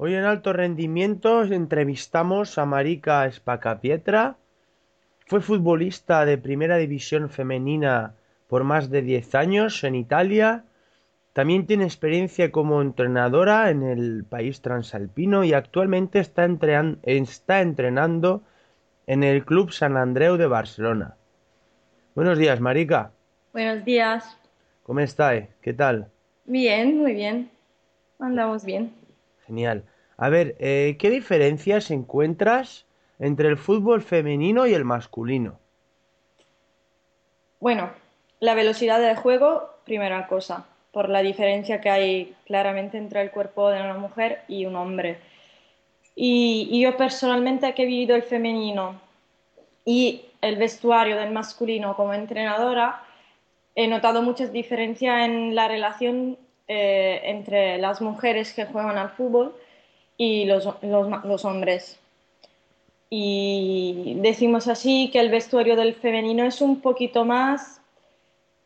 Hoy en Alto Rendimiento entrevistamos a Marika Spacapietra. Fue futbolista de Primera División Femenina por más de 10 años en Italia. También tiene experiencia como entrenadora en el país transalpino y actualmente está, está entrenando en el Club San Andreu de Barcelona. Buenos días, Marika. Buenos días. ¿Cómo está? ¿Qué tal? Bien, muy bien. Andamos bien. Genial. A ver, eh, ¿qué diferencias encuentras entre el fútbol femenino y el masculino? Bueno, la velocidad del juego, primera cosa, por la diferencia que hay claramente entre el cuerpo de una mujer y un hombre. Y, yo personalmente que he vivido el femenino y el vestuario del masculino como entrenadora, he notado muchas diferencias en la relación eh, entre las mujeres que juegan al fútbol y los, hombres. Y decimos así que el vestuario del femenino es un poquito más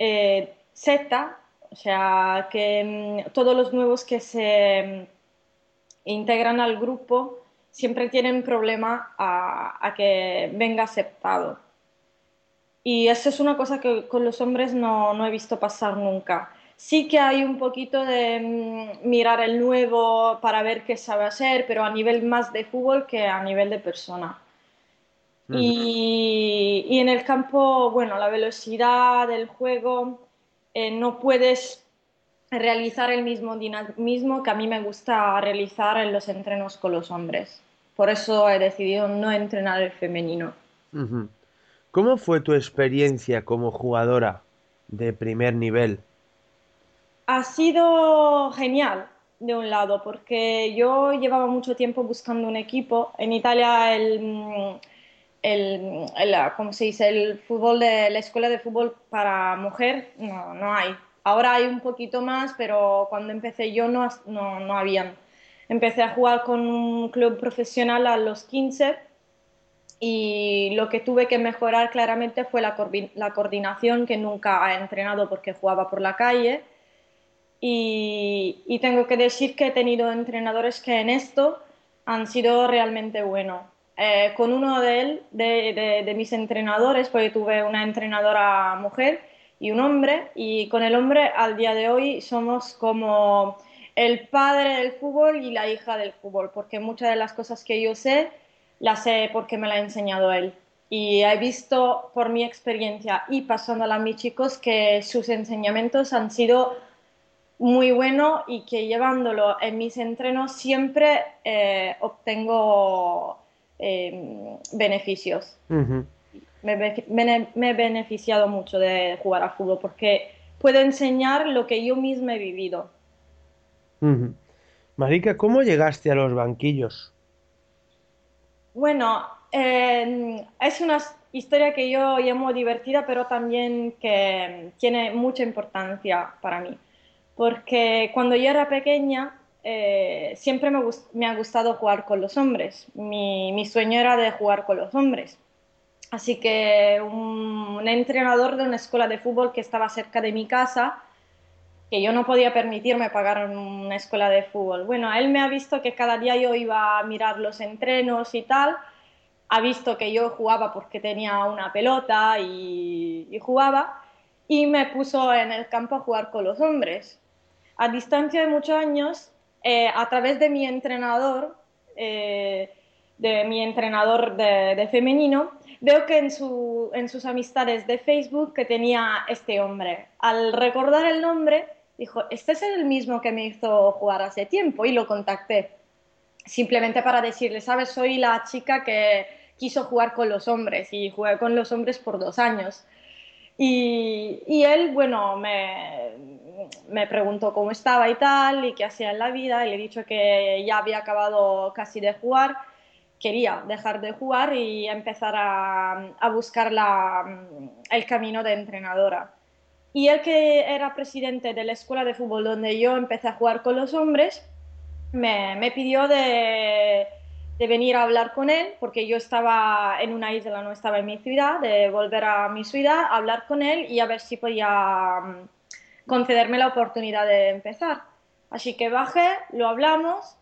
eh, Z, o sea, que mm, todos los nuevos que se mm, integran al grupo siempre tienen problema a, a, que venga aceptado. Y eso es una cosa que con los hombres no, no he visto pasar nunca sí que hay un poquito de mm, mirar el nuevo para ver qué sabe hacer, pero a nivel más de fútbol que a nivel de persona. y, en el campo, bueno, la velocidad del juego, eh, no puedes realizar el mismo dinamismo que a mí me gusta realizar en los entrenos con los hombres. Por eso he decidido no entrenar el femenino. ¿Cómo fue tu experiencia como jugadora de primer nivel? Ha sido genial, de un lado, porque yo llevaba mucho tiempo buscando un equipo. En Italia el, el, ¿cómo se dice? el fútbol de la escuela de fútbol para mujer no, no hay. Ahora hay un poquito más, pero cuando empecé yo no, no, no habían. Empecé a jugar con un club profesional a los 15 y lo que tuve que mejorar claramente fue la, la coordinación que nunca he entrenado porque jugaba por la calle y, tengo que decir que he tenido entrenadores que en esto han sido realmente buenos. Eh, con uno de, él, de, mis entrenadores, porque tuve una entrenadora mujer y un hombre, y con el hombre al día de hoy somos como el padre del fútbol y la hija del fútbol, porque muchas de las cosas que yo sé las sé porque me las ha enseñado él. Y he visto por mi experiencia y pasándola a mis chicos que sus enseñamientos han sido muy bueno y que llevándolo en mis entrenos siempre eh, obtengo em, beneficios. me, he beneficiado mucho de jugar a fútbol porque puedo enseñar lo que yo misma he vivido. Marica, ¿cómo llegaste a los banquillos? Bueno, em, es una historia que yo llamo divertida, pero también que tiene mucha importancia para mí porque cuando yo era pequeña eh, siempre me, ha gustado jugar con los hombres. Mi, sueño era de jugar con los hombres. Así que un, entrenador de una escuela de fútbol que estaba cerca de mi casa, que yo no podía permitirme pagar una escuela de fútbol. Bueno, él me ha visto que cada día yo iba a mirar los entrenos y tal, ha visto que yo jugaba porque tenía una pelota y, y jugaba, y me puso en el campo a jugar con los hombres a distancia de muchos años, eh, a través de mi entrenador, eh, de mi entrenador de, femenino, veo que en, su, en sus amistades de Facebook que tenía este hombre. Al recordar el nombre, dijo, este es el mismo que me hizo jugar hace tiempo y lo contacté. Simplemente para decirle, sabes, soy la chica que quiso jugar con los hombres y jugué con los hombres por dos años. Y, y él, bueno, me, me preguntó cómo estaba y tal, y qué hacía en la vida, y le he dicho que ya había acabado casi de jugar, quería dejar de jugar y empezar a, buscar el camino de entrenadora. Y él que era presidente de la escuela de fútbol donde yo empecé a jugar con los hombres, me, me pidió de, de venir a hablar con él, porque yo estaba en una isla, no estaba en mi ciudad, de volver a mi ciudad, hablar con él y a ver si podía concederme la oportunidad de empezar. Así que bajé, lo hablamos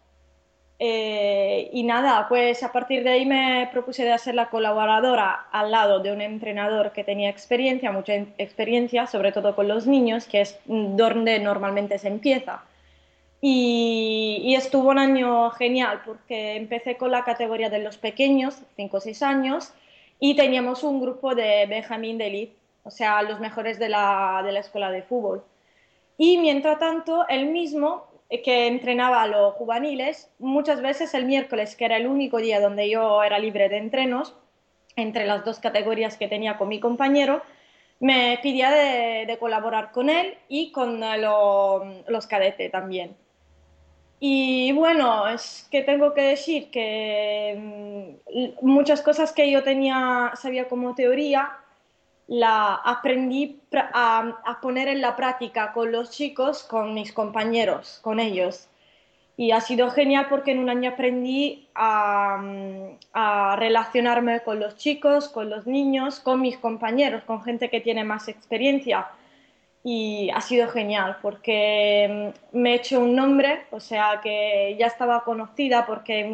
Eh, y nada, pues a partir de ahí me propuse de hacer la colaboradora al lado de un entrenador que tenía experiencia, mucha experiencia, sobre todo con los niños, que es donde normalmente se empieza. Y, estuvo un año genial porque empecé con la categoría de los pequeños, 5 o 6 años, y teníamos un grupo de Benjamín de Elite, o sea, los mejores de la, de la escuela de fútbol. Y mientras tanto, él mismo que entrenaba a los juveniles, muchas veces el miércoles, que era el único día donde yo era libre de entrenos, entre las dos categorías que tenía con mi compañero, me pedía de, colaborar con él y con los cadetes también. Y bueno, es que tengo que decir que mm, muchas cosas que yo tenía, sabía como teoría, la aprendí a, poner en la práctica con los chicos, con mis compañeros, con ellos. Y ha sido genial porque en un año aprendí a, a, relacionarme con los chicos, con los niños, con mis compañeros, con gente que tiene más experiencia. Y ha sido genial porque mm, me he hecho un nombre, o sea que ya estaba conocida porque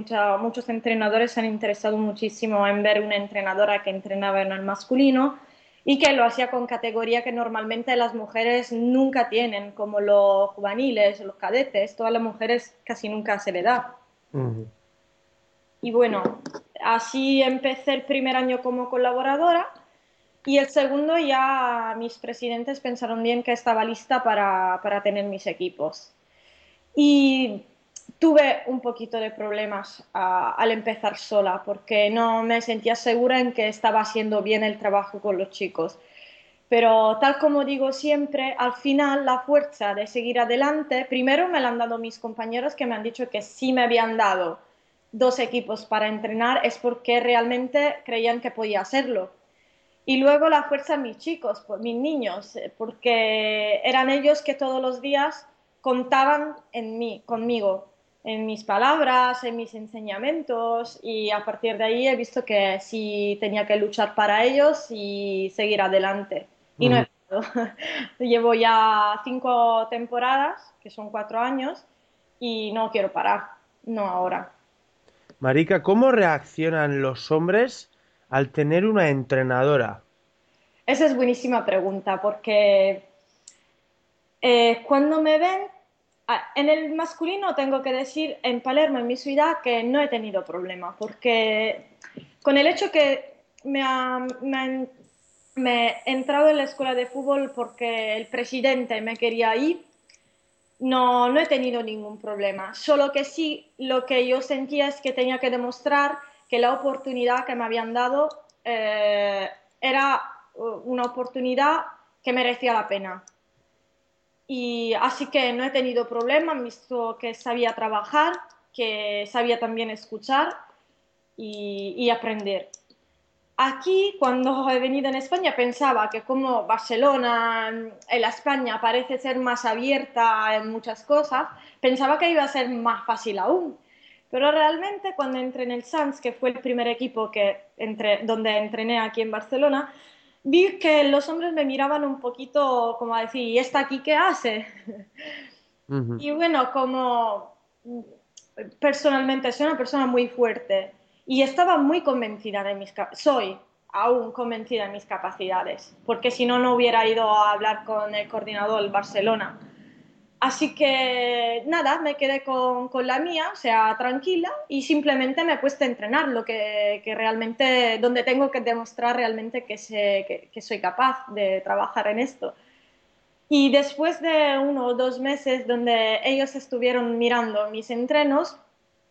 muchos entrenadores se han interesado muchísimo en ver una entrenadora que entrenaba en el masculino y que lo hacía con categoría que normalmente las mujeres nunca tienen, como los juveniles, los cadetes, todas las mujeres casi nunca se le da. Y bueno, así empecé el primer año como colaboradora y el segundo ya mis presidentes pensaron bien que estaba lista para, para tener mis equipos. Y tuve un poquito de problemas al empezar sola porque no me sentía segura en que estaba haciendo bien el trabajo con los chicos. Pero tal como digo siempre, al final la fuerza de seguir adelante, primero me la han dado mis compañeros que me han dicho que si me habían dado dos equipos para entrenar es porque realmente creían que podía hacerlo. Y luego la fuerza mis chicos, mis niños, porque eran ellos que todos los días contaban en mí, conmigo en mis palabras, en mis enseñamientos y a partir de ahí he visto que sí tenía que luchar para ellos y seguir adelante. Y no he Llevo ya cinco temporadas, que son cuatro años, y no quiero parar, no ahora. Marica, ¿cómo reaccionan los hombres al tener una entrenadora? Esa es buenísima pregunta, porque eh, cuando me ven en el masculino tengo que decir en Palermo, en mi ciudad, que no he tenido problema, porque con el hecho que me, he entrado en la escuela de fútbol porque el presidente me quería ir, no, no he tenido ningún problema. Solo que sí, lo que yo sentía es que tenía que demostrar que la oportunidad que me habían dado eh, era uh, una oportunidad que merecía la pena. Y así que no he tenido problemas, visto que sabía trabajar, que sabía también escuchar y, aprender. Aquí, cuando he venido en España, pensaba que como Barcelona, en la España, parece ser más abierta en muchas cosas, pensaba que iba a ser más fácil aún. Pero realmente cuando entré en el Sanz, que fue el primer equipo que entre, donde entrené aquí en Barcelona, vi que los hombres me miraban un poquito como a decir, ¿y esta aquí qué hace? Y bueno, como personalmente soy una persona muy fuerte y estaba muy convencida de mis soy aún convencida de mis capacidades, porque si no, no hubiera ido a hablar con el coordinador del Barcelona Así que nada, me quedé con, la mía, o sea, tranquila, y simplemente me he a entrenar, lo que, realmente, donde tengo que demostrar realmente que, que, soy capaz de trabajar en esto. Y después de uno o dos meses donde ellos estuvieron mirando mis entrenos,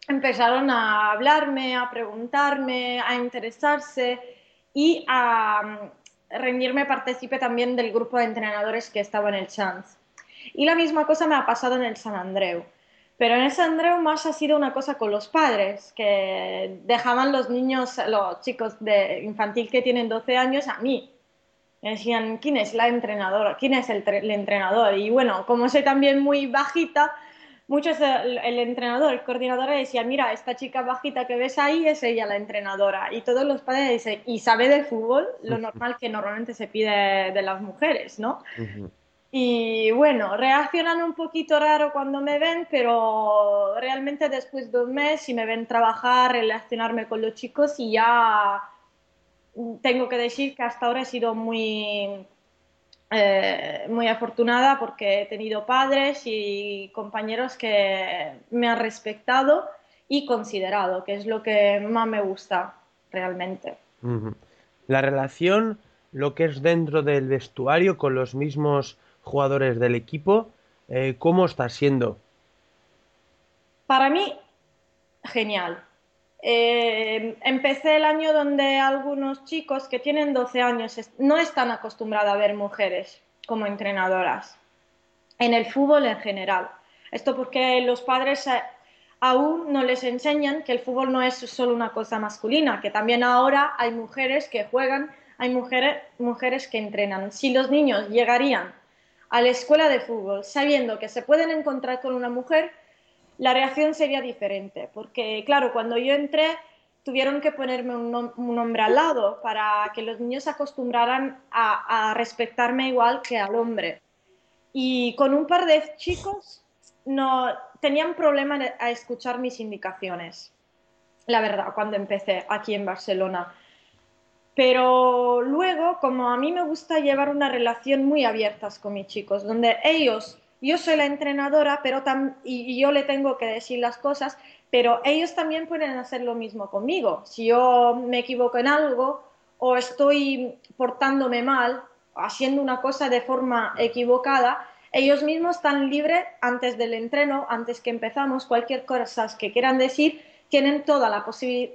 empezaron a hablarme, a preguntarme, a interesarse y a mm, rendirme partícipe también del grupo de entrenadores que estaba en el Chance. Y la misma cosa me ha pasado en el San Andreu. Pero en el San Andreu más ha sido una cosa con los padres, que dejaban los niños, los chicos de infantil que tienen 12 años a mí. Me decían, ¿quién es la entrenadora? ¿Quién es el, entrenador? Y bueno, como soy también muy bajita, muchos, el, el, entrenador, el coordinador decía, mira, esta chica bajita que ves ahí es ella la entrenadora. Y todos los padres dicen, ¿y sabe de fútbol? Lo normal que normalmente se pide de las mujeres, ¿no? Y bueno, reaccionan un poquito raro cuando me ven, pero realmente después de un mes, si me ven trabajar, relacionarme con los chicos, y ya tengo que decir que hasta ahora he sido muy, eh, muy afortunada porque he tenido padres y compañeros que me han respetado y considerado, que es lo que más me gusta realmente. La relación, lo que es dentro del vestuario con los mismos jugadores del equipo. Eh, ¿Cómo está siendo? Para mí, genial. Eh, empecé el año donde algunos chicos que tienen 12 años no están acostumbrados a ver mujeres como entrenadoras en el fútbol en general. Esto porque los padres aún no les enseñan que el fútbol no es solo una cosa masculina, que también ahora hay mujeres que juegan, hay mujeres, mujeres que entrenan. Si los niños llegarían a la escuela de fútbol sabiendo que se pueden encontrar con una mujer, la reacción sería diferente. Porque, claro, cuando yo entré, tuvieron que ponerme un, hombre al lado para que los niños se acostumbraran a, respetarme igual que al hombre. Y con un par de chicos no tenían problema a escuchar mis indicaciones, la verdad, cuando empecé aquí en Barcelona. Pero luego, como a mí me gusta llevar una relación muy abierta con mis chicos, donde ellos, yo soy la entrenadora, pero y yo le tengo que decir las cosas, pero ellos también pueden hacer lo mismo conmigo. Si yo me equivoco en algo o estoy portándome mal, haciendo una cosa de forma equivocada, ellos mismos están libres antes del entreno, antes que empezamos, cualquier cosa que quieran decir, tienen toda la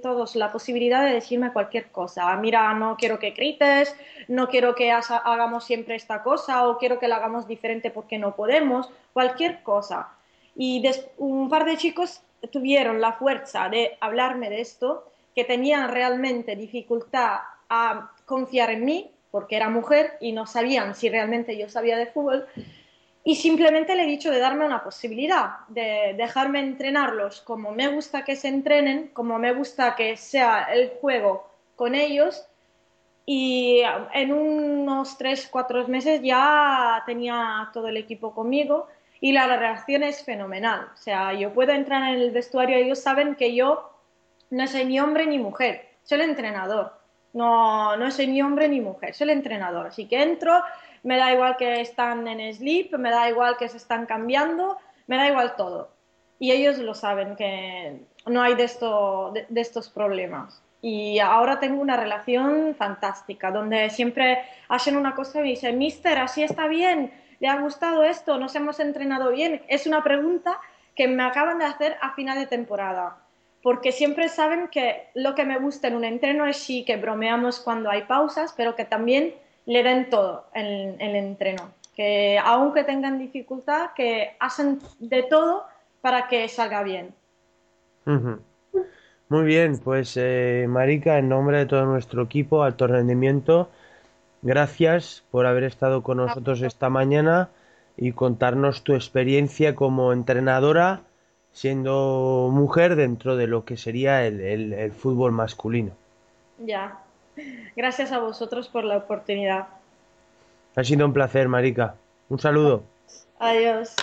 todos la posibilidad de decirme cualquier cosa. Mira, no quiero que grites, no quiero que hagamos siempre esta cosa o quiero que la hagamos diferente porque no podemos, cualquier cosa. Y un par de chicos tuvieron la fuerza de hablarme de esto, que tenían realmente dificultad a confiar en mí porque era mujer y no sabían si realmente yo sabía de fútbol y simplemente le he dicho de darme una posibilidad, de dejarme entrenarlos como me gusta que se entrenen, como me gusta que sea el juego con ellos. Y en unos 3, 4 meses ya tenía todo el equipo conmigo y la reacción es fenomenal. O sea, yo puedo entrar en el vestuario, ellos saben que yo no soy ni hombre ni mujer, soy el entrenador. No, no soy ni hombre ni mujer, soy el entrenador. Así que entro, me da igual que están en sleep, me da igual que se están cambiando, me da igual todo. Y ellos lo saben, que no hay de, esto, de, estos problemas. Y ahora tengo una relación fantástica, donde siempre hacen una cosa y me dicen, Mister, así está bien, le ha gustado esto, nos hemos entrenado bien. Es una pregunta que me acaban de hacer a final de temporada, porque siempre saben que lo que me gusta en un entreno es sí que bromeamos cuando hay pausas, pero que también le den todo en, el entreno. Que aunque tengan dificultad, que hacen de todo para que salga bien. Muy bien, pues eh, Marica, en nombre de todo nuestro equipo, Alto Rendimiento, gracias por haber estado con nosotros esta mañana y contarnos tu experiencia como entrenadora siendo mujer dentro de lo que sería el fútbol masculino. Ya, Gracias a vosotros por la oportunidad. Ha sido un placer, Marica. Un saludo. Adiós.